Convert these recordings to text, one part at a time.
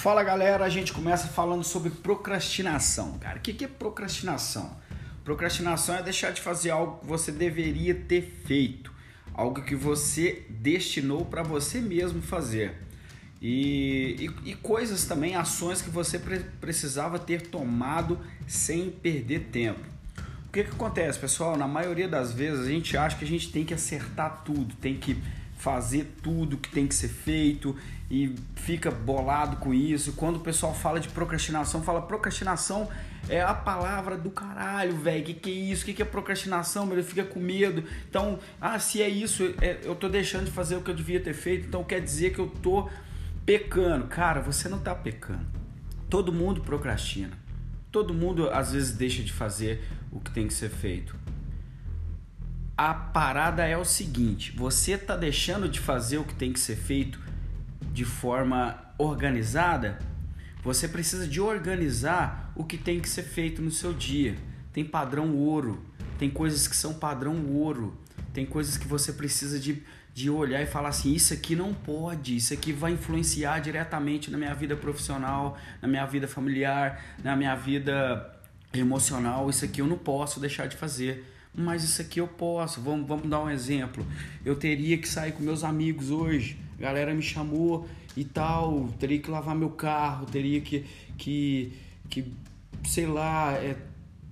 Fala galera, a gente começa falando sobre procrastinação. Cara, o que é procrastinação? Procrastinação é deixar de fazer algo que você deveria ter feito, algo que você destinou para você mesmo fazer. E, e, e, coisas também, ações que você pre precisava ter tomado sem perder tempo. O que, que acontece, pessoal? Na maioria das vezes a gente acha que a gente tem que acertar tudo, tem que fazer tudo que tem que ser feito e fica bolado com isso. Quando o pessoal fala de procrastinação, fala procrastinação é a palavra do caralho, velho. Que que é isso? Que que é procrastinação? Ele fica com medo. Então, ah, se é isso, é, eu tô deixando de fazer o que eu devia ter feito, então quer dizer que eu tô pecando. Cara, você não tá pecando. Todo mundo procrastina. Todo mundo às vezes deixa de fazer o que tem que ser feito a parada é o seguinte: você está deixando de fazer o que tem que ser feito de forma organizada? Você precisa de organizar o que tem que ser feito no seu dia. Tem padrão ouro, tem coisas que são padrão ouro, tem coisas que você precisa de, de olhar e falar assim: isso aqui não pode, isso aqui vai influenciar diretamente na minha vida profissional, na minha vida familiar, na minha vida emocional. Isso aqui eu não posso deixar de fazer mas isso aqui eu posso. Vamos, vamos dar um exemplo. Eu teria que sair com meus amigos hoje. A galera me chamou e tal. Teria que lavar meu carro, teria que, que, que sei lá, é,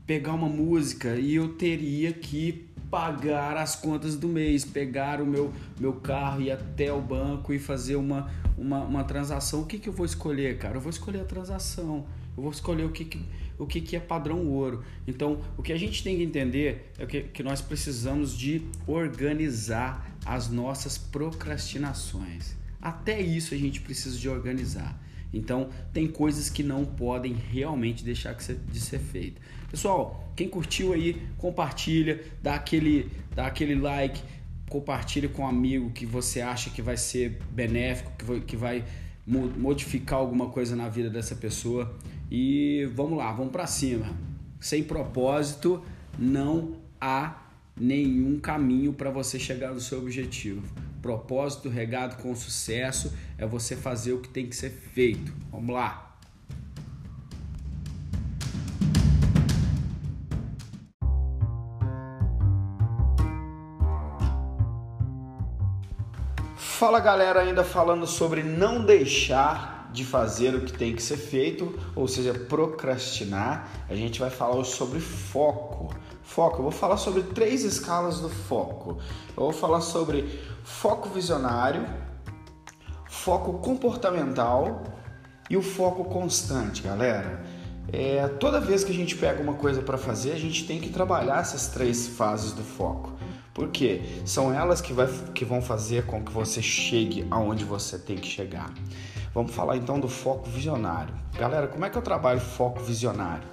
pegar uma música e eu teria que pagar as contas do mês, pegar o meu, meu carro e até o banco e fazer uma, uma, uma transação. O que, que eu vou escolher, cara? Eu vou escolher a transação. Eu vou escolher o que, que o que, que é padrão ouro. Então, o que a gente tem que entender é que, que nós precisamos de organizar as nossas procrastinações. Até isso a gente precisa de organizar. Então, tem coisas que não podem realmente deixar de ser feita. Pessoal, quem curtiu aí, compartilha, dá aquele, dá aquele like, compartilha com um amigo que você acha que vai ser benéfico, que vai, que vai modificar alguma coisa na vida dessa pessoa. E vamos lá, vamos para cima. Sem propósito, não há nenhum caminho para você chegar no seu objetivo. Propósito regado com sucesso é você fazer o que tem que ser feito. Vamos lá. Fala galera, ainda falando sobre não deixar de fazer o que tem que ser feito, ou seja, procrastinar, a gente vai falar sobre foco. Foco, eu vou falar sobre três escalas do foco. Eu vou falar sobre foco visionário, foco comportamental e o foco constante, galera. É, toda vez que a gente pega uma coisa para fazer, a gente tem que trabalhar essas três fases do foco. Porque são elas que, vai, que vão fazer com que você chegue aonde você tem que chegar. Vamos falar então do foco visionário. Galera, como é que eu trabalho foco visionário?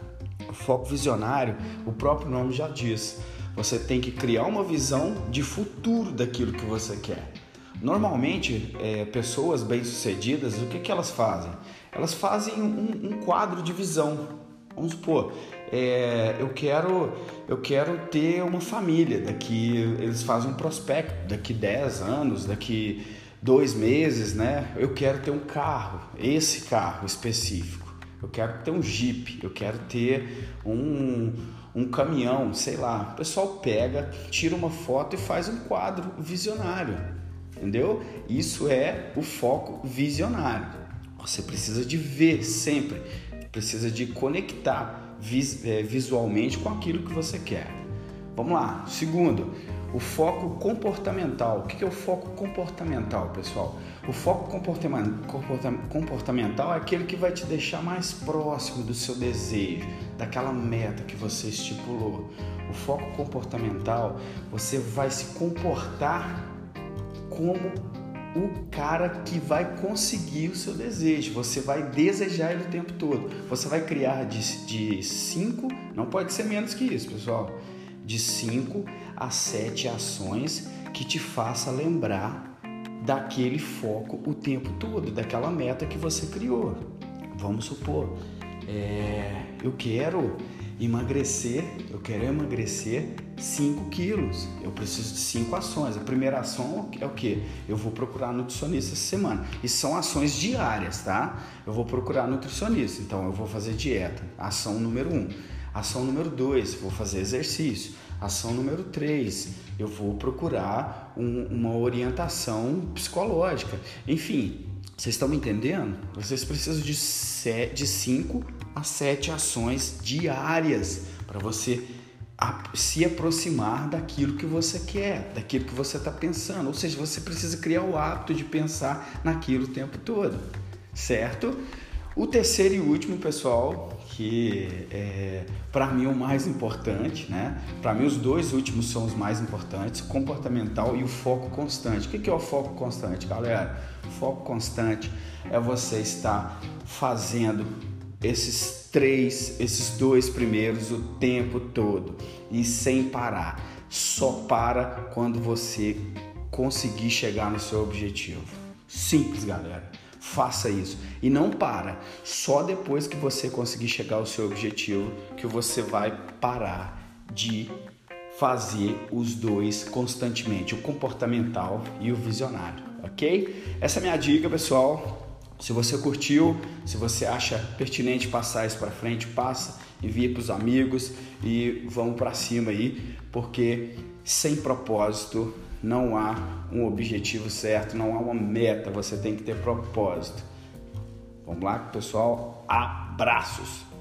O foco visionário, o próprio nome já diz. Você tem que criar uma visão de futuro daquilo que você quer. Normalmente, é, pessoas bem-sucedidas, o que, que elas fazem? Elas fazem um, um quadro de visão. Vamos supor, é, eu quero eu quero ter uma família. Daqui eles fazem um prospecto daqui 10 anos, daqui dois meses, né? Eu quero ter um carro, esse carro específico. Eu quero ter um Jeep, eu quero ter um, um caminhão, sei lá. O pessoal pega, tira uma foto e faz um quadro visionário, entendeu? Isso é o foco visionário. Você precisa de ver sempre, precisa de conectar é, visualmente com aquilo que você quer. Vamos lá. Segundo, o foco comportamental. O que é o foco comportamental, pessoal? O foco comportamental é aquele que vai te deixar mais próximo do seu desejo, daquela meta que você estipulou. O foco comportamental, você vai se comportar como o cara que vai conseguir o seu desejo. Você vai desejar ele o tempo todo. Você vai criar de 5, não pode ser menos que isso, pessoal de 5 a 7 ações que te faça lembrar daquele foco o tempo todo, daquela meta que você criou. Vamos supor, é, eu quero emagrecer, eu quero emagrecer 5 quilos. Eu preciso de 5 ações. A primeira ação é o que? Eu vou procurar nutricionista essa semana. E são ações diárias, tá? Eu vou procurar nutricionista. Então eu vou fazer dieta. Ação número 1. Um. Ação número 2, vou fazer exercício. Ação número 3, eu vou procurar um, uma orientação psicológica. Enfim, vocês estão me entendendo? Vocês precisam de 5 a 7 ações diárias para você se aproximar daquilo que você quer, daquilo que você está pensando. Ou seja, você precisa criar o hábito de pensar naquilo o tempo todo, certo? O terceiro e último, pessoal, que é, para mim é o mais importante, né? Para mim os dois últimos são os mais importantes, o comportamental e o foco constante. O que é o foco constante, galera? O foco constante é você estar fazendo esses três, esses dois primeiros o tempo todo e sem parar. Só para quando você conseguir chegar no seu objetivo. Simples, galera faça isso. E não para. Só depois que você conseguir chegar ao seu objetivo que você vai parar de fazer os dois constantemente, o comportamental e o visionário, ok? Essa é minha dica, pessoal. Se você curtiu, se você acha pertinente passar isso para frente, passa, envia para os amigos e vamos para cima aí, porque sem propósito não há um objetivo certo, não há uma meta, você tem que ter propósito. Vamos lá, pessoal? Abraços!